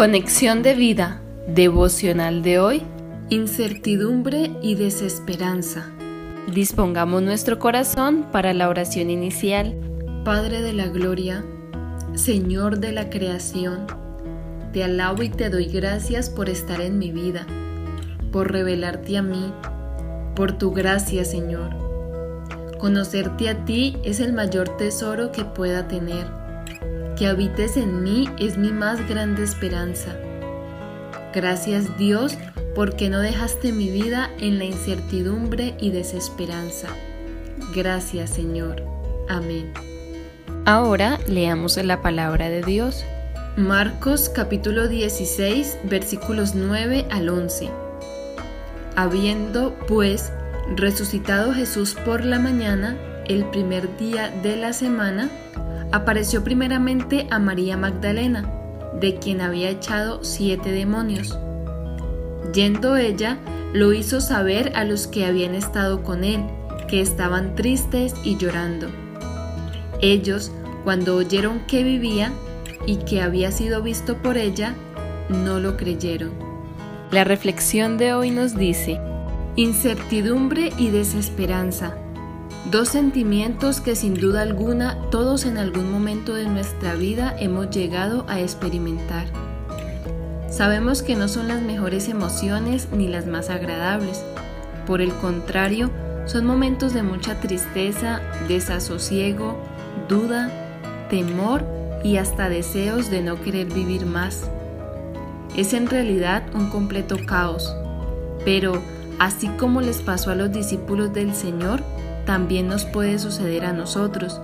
Conexión de vida, devocional de hoy, incertidumbre y desesperanza. Dispongamos nuestro corazón para la oración inicial. Padre de la Gloria, Señor de la creación, te alabo y te doy gracias por estar en mi vida, por revelarte a mí, por tu gracia, Señor. Conocerte a ti es el mayor tesoro que pueda tener que habites en mí es mi más grande esperanza. Gracias Dios porque no dejaste mi vida en la incertidumbre y desesperanza. Gracias Señor. Amén. Ahora leamos la palabra de Dios. Marcos capítulo 16 versículos 9 al 11. Habiendo pues resucitado Jesús por la mañana, el primer día de la semana, apareció primeramente a María Magdalena, de quien había echado siete demonios. Yendo ella, lo hizo saber a los que habían estado con él, que estaban tristes y llorando. Ellos, cuando oyeron que vivía y que había sido visto por ella, no lo creyeron. La reflexión de hoy nos dice, incertidumbre y desesperanza Dos sentimientos que sin duda alguna todos en algún momento de nuestra vida hemos llegado a experimentar. Sabemos que no son las mejores emociones ni las más agradables. Por el contrario, son momentos de mucha tristeza, desasosiego, duda, temor y hasta deseos de no querer vivir más. Es en realidad un completo caos. Pero, así como les pasó a los discípulos del Señor, también nos puede suceder a nosotros,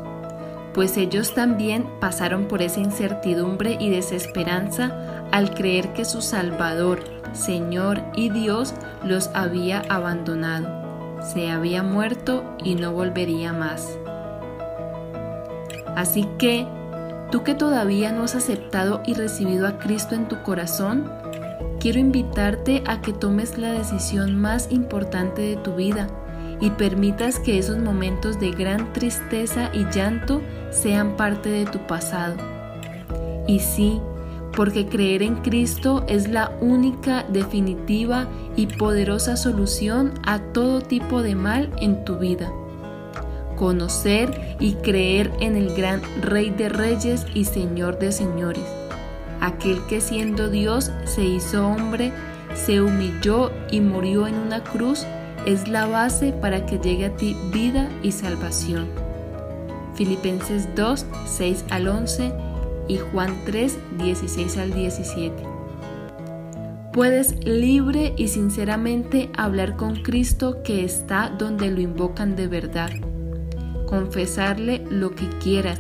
pues ellos también pasaron por esa incertidumbre y desesperanza al creer que su Salvador, Señor y Dios los había abandonado, se había muerto y no volvería más. Así que, tú que todavía no has aceptado y recibido a Cristo en tu corazón, quiero invitarte a que tomes la decisión más importante de tu vida, y permitas que esos momentos de gran tristeza y llanto sean parte de tu pasado. Y sí, porque creer en Cristo es la única, definitiva y poderosa solución a todo tipo de mal en tu vida. Conocer y creer en el gran Rey de Reyes y Señor de Señores, aquel que siendo Dios se hizo hombre, se humilló y murió en una cruz es la base para que llegue a ti vida y salvación. Filipenses 2, 6 al 11 y Juan 3, 16 al 17. Puedes libre y sinceramente hablar con Cristo que está donde lo invocan de verdad, confesarle lo que quieras,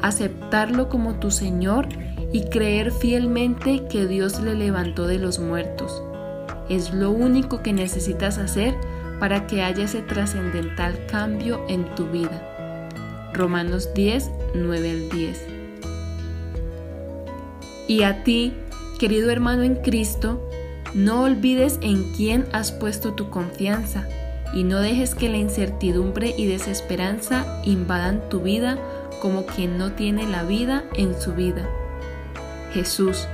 aceptarlo como tu Señor y creer fielmente que Dios le levantó de los muertos es lo único que necesitas hacer para que haya ese trascendental cambio en tu vida. Romanos 10, 9 al 10. Y a ti, querido hermano en Cristo, no olvides en quién has puesto tu confianza y no dejes que la incertidumbre y desesperanza invadan tu vida como quien no tiene la vida en su vida. Jesús,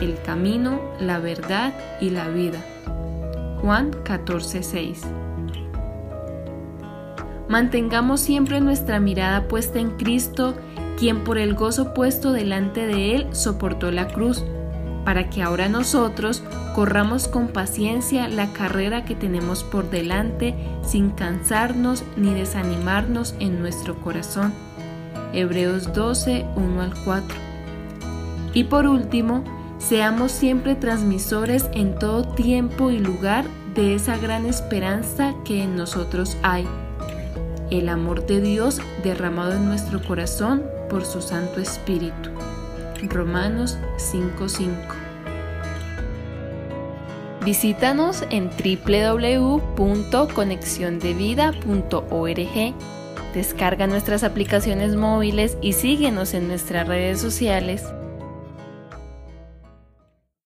el camino, la verdad y la vida. Juan 14:6 Mantengamos siempre nuestra mirada puesta en Cristo, quien por el gozo puesto delante de Él soportó la cruz, para que ahora nosotros corramos con paciencia la carrera que tenemos por delante sin cansarnos ni desanimarnos en nuestro corazón. Hebreos 12, 1 al 4. Y por último, Seamos siempre transmisores en todo tiempo y lugar de esa gran esperanza que en nosotros hay, el amor de Dios derramado en nuestro corazón por su Santo Espíritu. Romanos 5:5 Visítanos en www.conexiondevida.org. Descarga nuestras aplicaciones móviles y síguenos en nuestras redes sociales